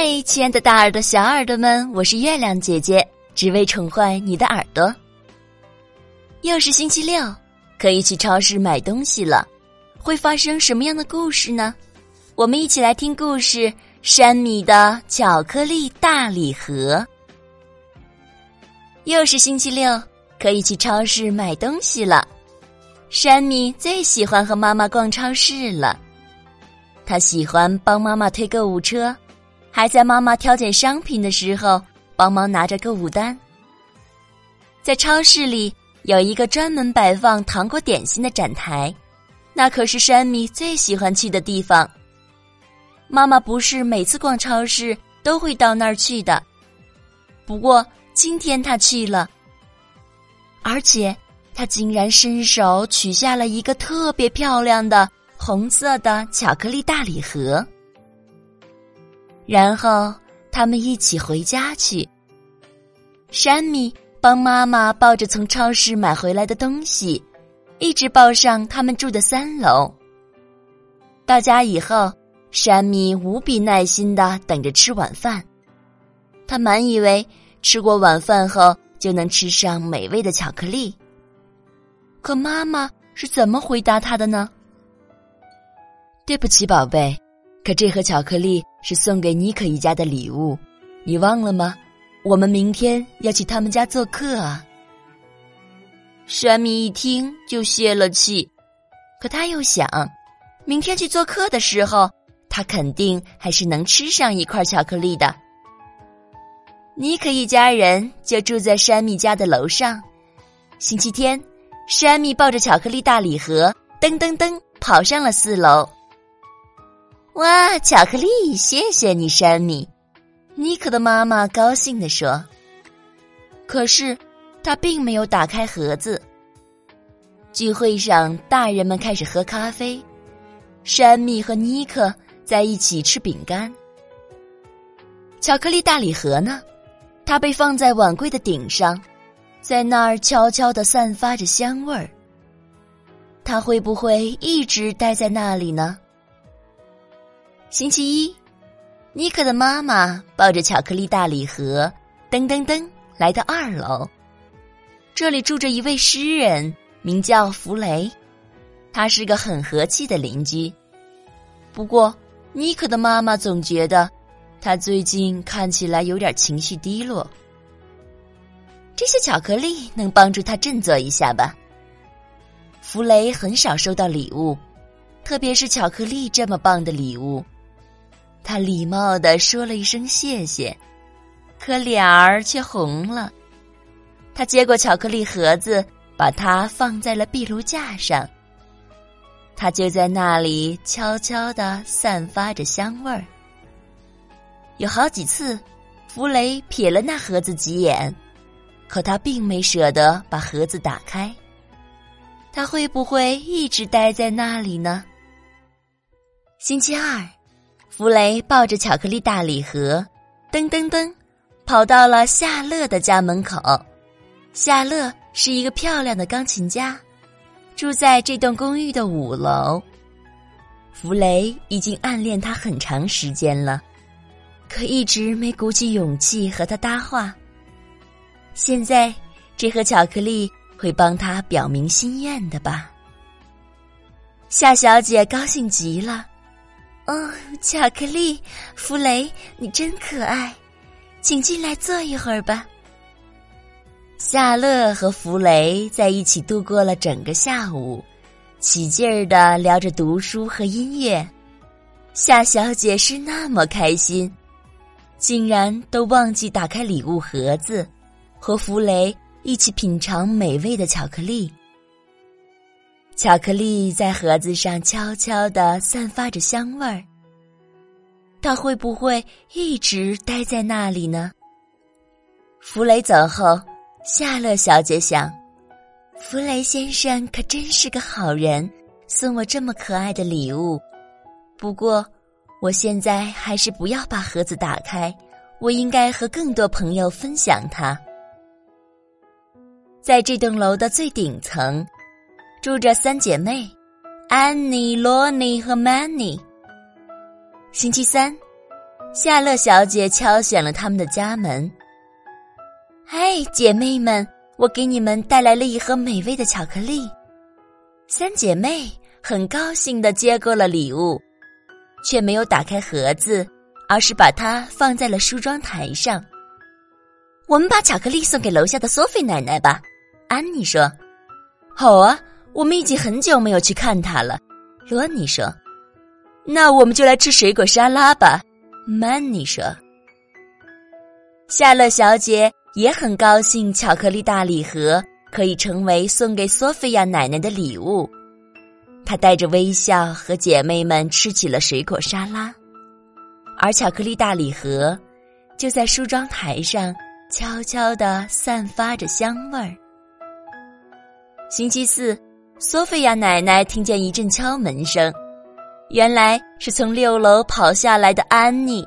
嗨，亲爱的大耳朵、小耳朵们，我是月亮姐姐，只为宠坏你的耳朵。又是星期六，可以去超市买东西了，会发生什么样的故事呢？我们一起来听故事《山米的巧克力大礼盒》。又是星期六，可以去超市买东西了。山米最喜欢和妈妈逛超市了，他喜欢帮妈妈推购物车。还在妈妈挑拣商品的时候帮忙拿着购物单。在超市里有一个专门摆放糖果点心的展台，那可是山米最喜欢去的地方。妈妈不是每次逛超市都会到那儿去的，不过今天她去了，而且她竟然伸手取下了一个特别漂亮的红色的巧克力大礼盒。然后他们一起回家去。山米帮妈妈抱着从超市买回来的东西，一直抱上他们住的三楼。到家以后，山米无比耐心的等着吃晚饭。他满以为吃过晚饭后就能吃上美味的巧克力。可妈妈是怎么回答他的呢？对不起，宝贝。可这盒巧克力是送给妮可一家的礼物，你忘了吗？我们明天要去他们家做客啊！山米一听就泄了气，可他又想，明天去做客的时候，他肯定还是能吃上一块巧克力的。妮可一家人就住在山米家的楼上。星期天，山米抱着巧克力大礼盒，噔噔噔跑上了四楼。哇，巧克力！谢谢你，山米。妮可的妈妈高兴地说。可是，他并没有打开盒子。聚会上，大人们开始喝咖啡，山米和妮可在一起吃饼干。巧克力大礼盒呢？它被放在碗柜的顶上，在那儿悄悄的散发着香味儿。它会不会一直待在那里呢？星期一，妮可的妈妈抱着巧克力大礼盒，噔噔噔来到二楼。这里住着一位诗人，名叫弗雷，他是个很和气的邻居。不过，妮可的妈妈总觉得他最近看起来有点情绪低落。这些巧克力能帮助他振作一下吧？弗雷很少收到礼物，特别是巧克力这么棒的礼物。他礼貌的说了一声谢谢，可脸儿却红了。他接过巧克力盒子，把它放在了壁炉架上。它就在那里悄悄的散发着香味儿。有好几次，弗雷瞥了那盒子几眼，可他并没舍得把盒子打开。他会不会一直待在那里呢？星期二。弗雷抱着巧克力大礼盒，噔噔噔，跑到了夏乐的家门口。夏乐是一个漂亮的钢琴家，住在这栋公寓的五楼。弗雷已经暗恋他很长时间了，可一直没鼓起勇气和他搭话。现在，这盒巧克力会帮他表明心愿的吧？夏小姐高兴极了。哦，巧克力，弗雷，你真可爱，请进来坐一会儿吧。夏乐和弗雷在一起度过了整个下午，起劲儿的聊着读书和音乐。夏小姐是那么开心，竟然都忘记打开礼物盒子，和弗雷一起品尝美味的巧克力。巧克力在盒子上悄悄的散发着香味儿。它会不会一直待在那里呢？弗雷走后，夏乐小姐想：弗雷先生可真是个好人，送我这么可爱的礼物。不过，我现在还是不要把盒子打开，我应该和更多朋友分享它。在这栋楼的最顶层。住着三姐妹，安妮、罗妮和曼妮。星期三，夏乐小姐敲响了他们的家门。嗨，姐妹们，我给你们带来了一盒美味的巧克力。三姐妹很高兴的接过了礼物，却没有打开盒子，而是把它放在了梳妆台上。我们把巧克力送给楼下的索菲奶奶吧，安妮说。好啊，我们已经很久没有去看他了，罗尼说。那我们就来吃水果沙拉吧，曼妮说。夏乐小姐也很高兴，巧克力大礼盒可以成为送给索菲亚奶奶的礼物。她带着微笑和姐妹们吃起了水果沙拉，而巧克力大礼盒就在梳妆台上。悄悄地散发着香味儿。星期四，索菲亚奶奶听见一阵敲门声，原来是从六楼跑下来的安妮。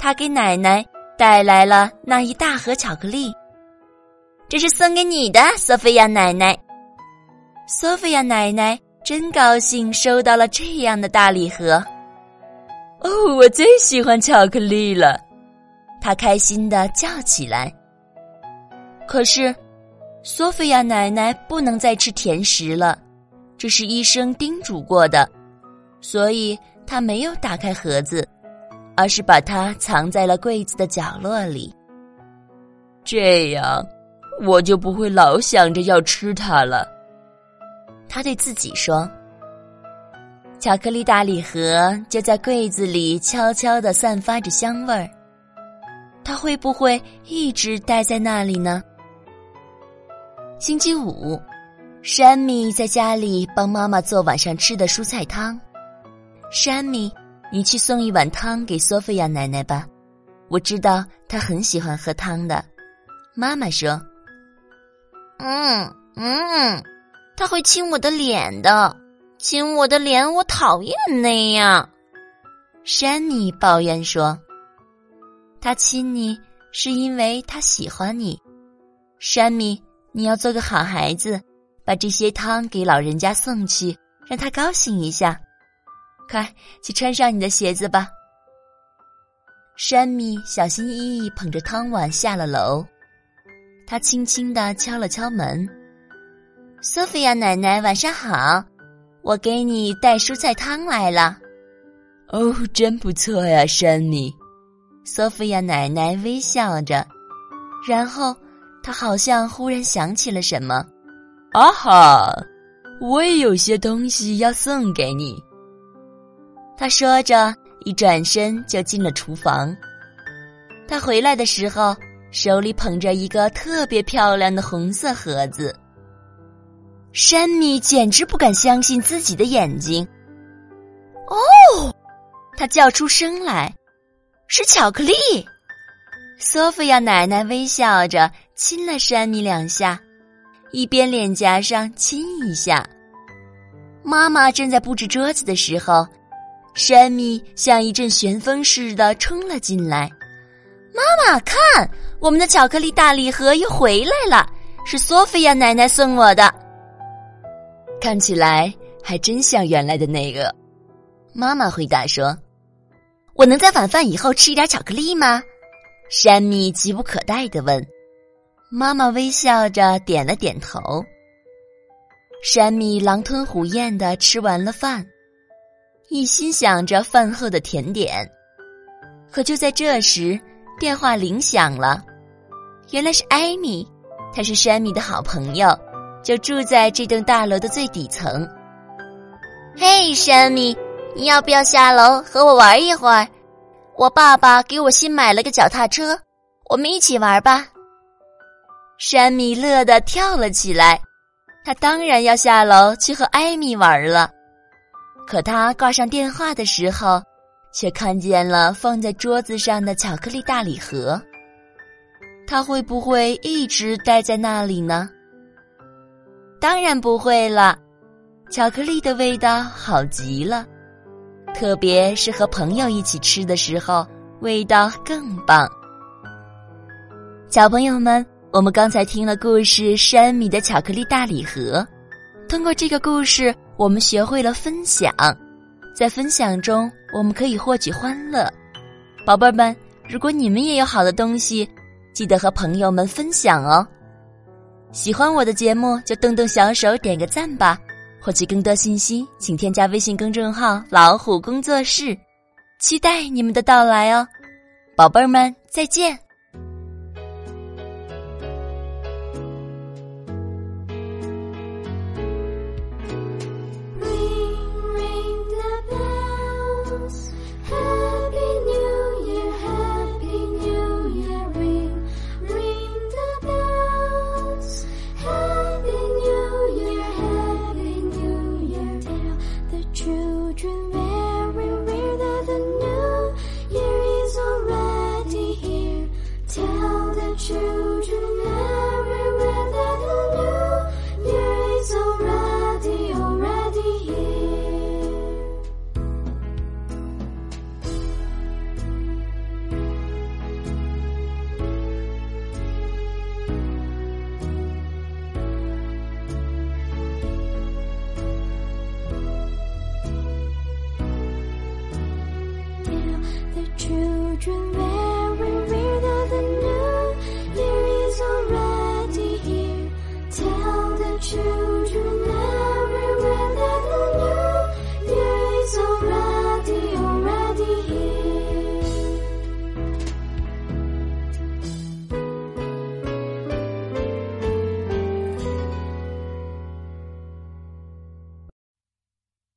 她给奶奶带来了那一大盒巧克力，这是送给你的，索菲亚奶奶。索菲亚奶奶真高兴收到了这样的大礼盒。哦，我最喜欢巧克力了。他开心的叫起来。可是，索菲亚奶奶不能再吃甜食了，这是医生叮嘱过的，所以她没有打开盒子，而是把它藏在了柜子的角落里。这样，我就不会老想着要吃它了。他对自己说：“巧克力大礼盒就在柜子里悄悄的散发着香味儿。”它会不会一直待在那里呢？星期五，山米在家里帮妈妈做晚上吃的蔬菜汤。山米，你去送一碗汤给索菲亚奶奶吧，我知道她很喜欢喝汤的。妈妈说：“嗯嗯，她会亲我的脸的，亲我的脸，我讨厌那样。”山米抱怨说。他亲你是因为他喜欢你，山米，你要做个好孩子，把这些汤给老人家送去，让他高兴一下。快去穿上你的鞋子吧。山米小心翼翼捧着汤碗下了楼，他轻轻的敲了敲门。索菲亚奶奶，晚上好，我给你带蔬菜汤来了。哦，真不错呀，山米。索菲亚奶奶微笑着，然后她好像忽然想起了什么。“啊哈，我也有些东西要送给你。”他说着，一转身就进了厨房。他回来的时候，手里捧着一个特别漂亮的红色盒子。山米简直不敢相信自己的眼睛。“哦！”他叫出声来。是巧克力，索菲亚奶奶微笑着亲了山米两下，一边脸颊上亲一下。妈妈正在布置桌子的时候，山米像一阵旋风似的冲了进来。妈妈，看，我们的巧克力大礼盒又回来了，是索菲亚奶奶送我的。看起来还真像原来的那个。妈妈回答说。我能在晚饭以后吃一点巧克力吗？山米急不可待的问。妈妈微笑着点了点头。山米狼吞虎咽的吃完了饭，一心想着饭后的甜点。可就在这时，电话铃响了。原来是艾米，她是山米的好朋友，就住在这栋大楼的最底层。嘿，山米。你要不要下楼和我玩一会儿？我爸爸给我新买了个脚踏车，我们一起玩吧。山米乐得跳了起来，他当然要下楼去和艾米玩了。可他挂上电话的时候，却看见了放在桌子上的巧克力大礼盒。他会不会一直待在那里呢？当然不会了，巧克力的味道好极了。特别是和朋友一起吃的时候，味道更棒。小朋友们，我们刚才听了故事《山米的巧克力大礼盒》，通过这个故事，我们学会了分享。在分享中，我们可以获取欢乐。宝贝儿们，如果你们也有好的东西，记得和朋友们分享哦。喜欢我的节目就动动小手点个赞吧。获取更多信息，请添加微信公众号“老虎工作室”，期待你们的到来哦。宝贝儿们，再见。